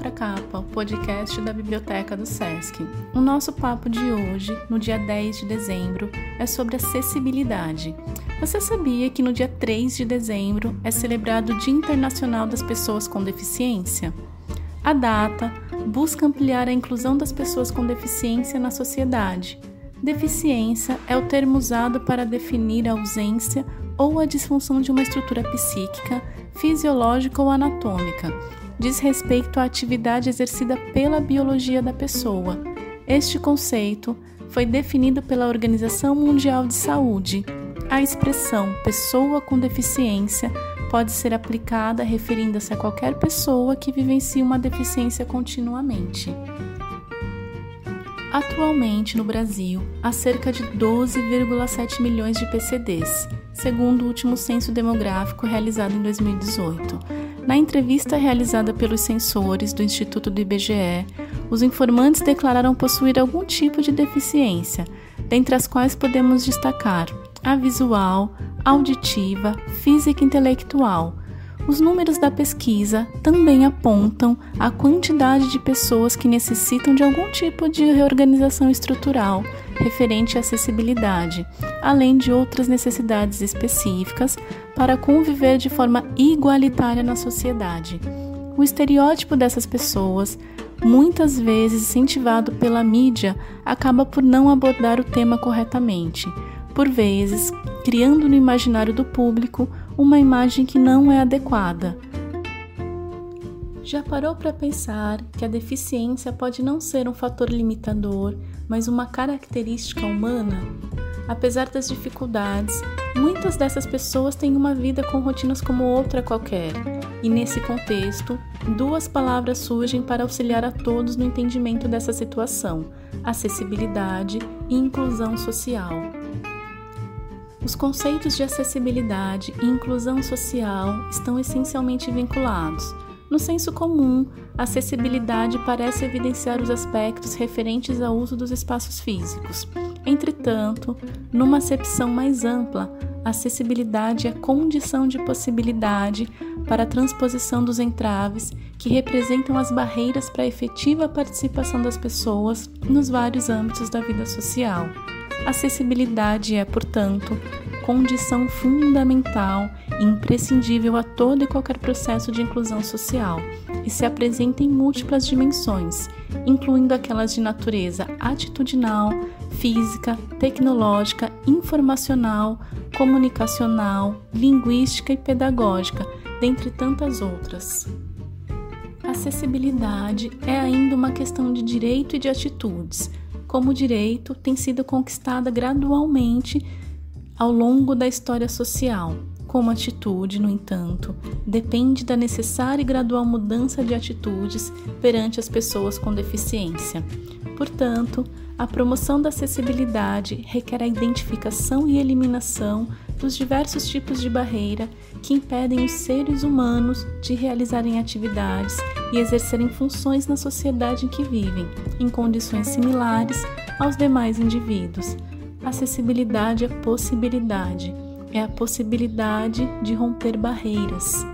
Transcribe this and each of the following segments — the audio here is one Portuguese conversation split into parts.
Contracapa, podcast da Biblioteca do SESC. O nosso papo de hoje, no dia 10 de dezembro, é sobre acessibilidade. Você sabia que no dia 3 de dezembro é celebrado o Dia Internacional das Pessoas com Deficiência? A data busca ampliar a inclusão das pessoas com deficiência na sociedade. Deficiência é o termo usado para definir a ausência ou a disfunção de uma estrutura psíquica, fisiológica ou anatômica. Diz respeito à atividade exercida pela biologia da pessoa. Este conceito foi definido pela Organização Mundial de Saúde. A expressão pessoa com deficiência pode ser aplicada referindo-se a qualquer pessoa que vivencie uma deficiência continuamente. Atualmente, no Brasil, há cerca de 12,7 milhões de PCDs, segundo o último censo demográfico realizado em 2018. Na entrevista realizada pelos censores do Instituto do IBGE, os informantes declararam possuir algum tipo de deficiência, dentre as quais podemos destacar a visual, auditiva, física e intelectual, os números da pesquisa também apontam a quantidade de pessoas que necessitam de algum tipo de reorganização estrutural referente à acessibilidade, além de outras necessidades específicas para conviver de forma igualitária na sociedade. O estereótipo dessas pessoas, muitas vezes incentivado pela mídia, acaba por não abordar o tema corretamente, por vezes criando no imaginário do público uma imagem que não é adequada. Já parou para pensar que a deficiência pode não ser um fator limitador, mas uma característica humana? Apesar das dificuldades, muitas dessas pessoas têm uma vida com rotinas como outra qualquer, e nesse contexto, duas palavras surgem para auxiliar a todos no entendimento dessa situação: acessibilidade e inclusão social. Os conceitos de acessibilidade e inclusão social estão essencialmente vinculados. No senso comum, a acessibilidade parece evidenciar os aspectos referentes ao uso dos espaços físicos. Entretanto, numa acepção mais ampla, a acessibilidade é condição de possibilidade para a transposição dos entraves que representam as barreiras para a efetiva participação das pessoas nos vários âmbitos da vida social. Acessibilidade é, portanto, condição fundamental e imprescindível a todo e qualquer processo de inclusão social e se apresenta em múltiplas dimensões, incluindo aquelas de natureza atitudinal, física, tecnológica, informacional, comunicacional, linguística e pedagógica, dentre tantas outras. Acessibilidade é ainda uma questão de direito e de atitudes como direito tem sido conquistada gradualmente ao longo da história social. Como atitude, no entanto, depende da necessária e gradual mudança de atitudes perante as pessoas com deficiência. Portanto, a promoção da acessibilidade requer a identificação e eliminação dos diversos tipos de barreira que impedem os seres humanos de realizarem atividades e exercerem funções na sociedade em que vivem, em condições similares aos demais indivíduos. Acessibilidade é possibilidade, é a possibilidade de romper barreiras.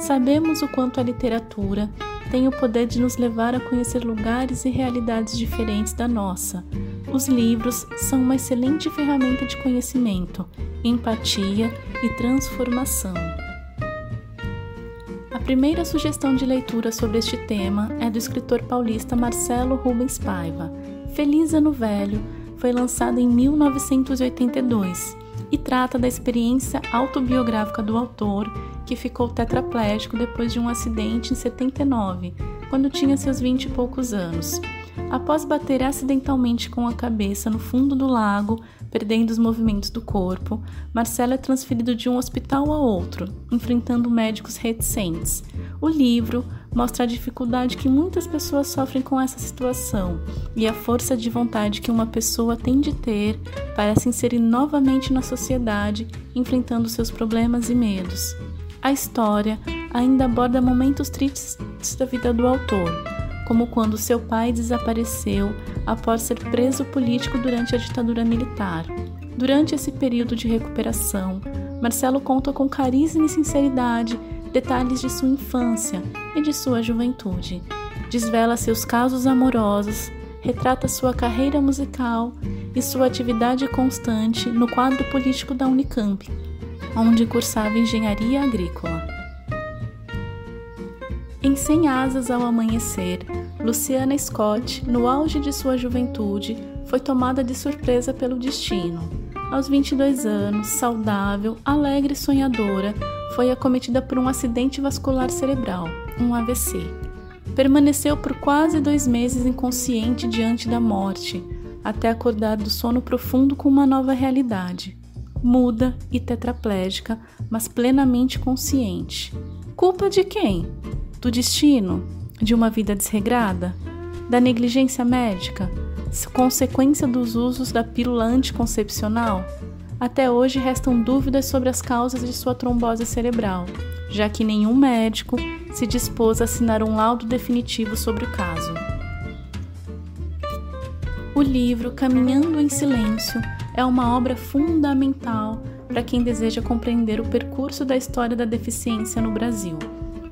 Sabemos o quanto a literatura tem o poder de nos levar a conhecer lugares e realidades diferentes da nossa. Os livros são uma excelente ferramenta de conhecimento, empatia e transformação. A primeira sugestão de leitura sobre este tema é do escritor paulista Marcelo Rubens Paiva. Feliz Ano Velho foi lançado em 1982 e trata da experiência autobiográfica do autor, que ficou tetraplégico depois de um acidente em 79, quando tinha seus vinte e poucos anos. Após bater acidentalmente com a cabeça no fundo do lago, perdendo os movimentos do corpo, Marcelo é transferido de um hospital a outro, enfrentando médicos reticentes. O livro mostra a dificuldade que muitas pessoas sofrem com essa situação e a força de vontade que uma pessoa tem de ter para se inserir novamente na sociedade, enfrentando seus problemas e medos. A história ainda aborda momentos tristes da vida do autor como quando seu pai desapareceu após ser preso político durante a ditadura militar. Durante esse período de recuperação, Marcelo conta com carisma e sinceridade detalhes de sua infância e de sua juventude. desvela seus casos amorosos, retrata sua carreira musical e sua atividade constante no quadro político da Unicamp, onde cursava engenharia agrícola. Em Cem Asas ao Amanhecer, Luciana Scott, no auge de sua juventude, foi tomada de surpresa pelo destino. Aos 22 anos, saudável, alegre e sonhadora, foi acometida por um acidente vascular cerebral, um AVC. Permaneceu por quase dois meses inconsciente diante da morte, até acordar do sono profundo com uma nova realidade. Muda e tetraplégica, mas plenamente consciente. Culpa de quem? do destino, de uma vida desregrada, da negligência médica, consequência dos usos da pílula anticoncepcional? Até hoje restam dúvidas sobre as causas de sua trombose cerebral, já que nenhum médico se dispôs a assinar um laudo definitivo sobre o caso. O livro Caminhando em Silêncio é uma obra fundamental para quem deseja compreender o percurso da história da deficiência no Brasil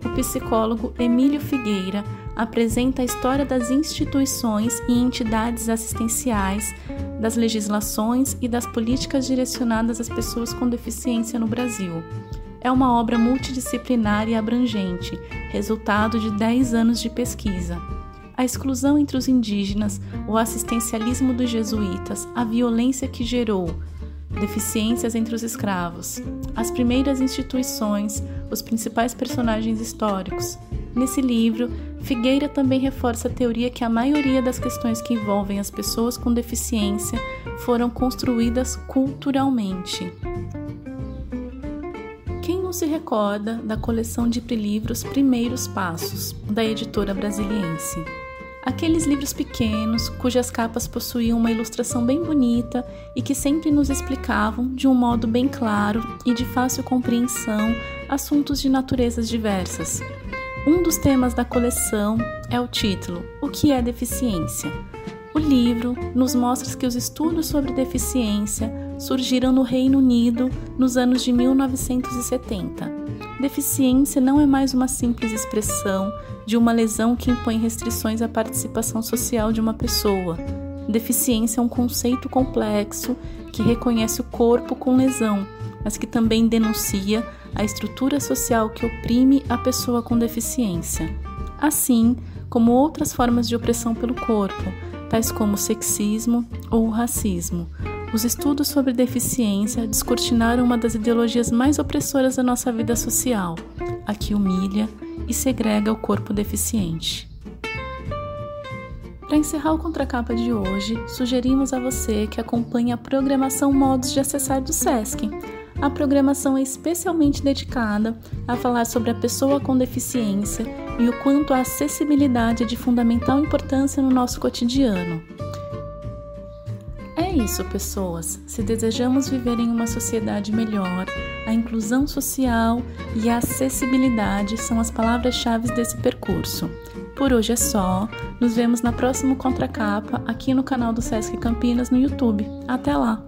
o psicólogo Emílio Figueira apresenta a história das instituições e entidades assistenciais, das legislações e das políticas direcionadas às pessoas com deficiência no Brasil. É uma obra multidisciplinar e abrangente, resultado de 10 anos de pesquisa. A exclusão entre os indígenas, o assistencialismo dos jesuítas, a violência que gerou, deficiências entre os escravos, as primeiras instituições, os principais personagens históricos. Nesse livro, Figueira também reforça a teoria que a maioria das questões que envolvem as pessoas com deficiência foram construídas culturalmente. Quem não se recorda da coleção de livros Primeiros Passos, da editora brasiliense? Aqueles livros pequenos, cujas capas possuíam uma ilustração bem bonita e que sempre nos explicavam, de um modo bem claro e de fácil compreensão, assuntos de naturezas diversas. Um dos temas da coleção é o título O que é deficiência? O livro nos mostra que os estudos sobre deficiência surgiram no Reino Unido nos anos de 1970. Deficiência não é mais uma simples expressão de uma lesão que impõe restrições à participação social de uma pessoa. Deficiência é um conceito complexo que reconhece o corpo com lesão, mas que também denuncia a estrutura social que oprime a pessoa com deficiência, assim como outras formas de opressão pelo corpo, tais como o sexismo ou o racismo. Os estudos sobre deficiência descortinaram uma das ideologias mais opressoras da nossa vida social, a que humilha e segrega o corpo deficiente. Para encerrar o contracapa de hoje, sugerimos a você que acompanhe a programação Modos de Acessar do SESC. A programação é especialmente dedicada a falar sobre a pessoa com deficiência e o quanto a acessibilidade é de fundamental importância no nosso cotidiano. Isso, pessoas. Se desejamos viver em uma sociedade melhor, a inclusão social e a acessibilidade são as palavras-chave desse percurso. Por hoje é só. Nos vemos na próxima contracapa aqui no canal do Sesc Campinas no YouTube. Até lá!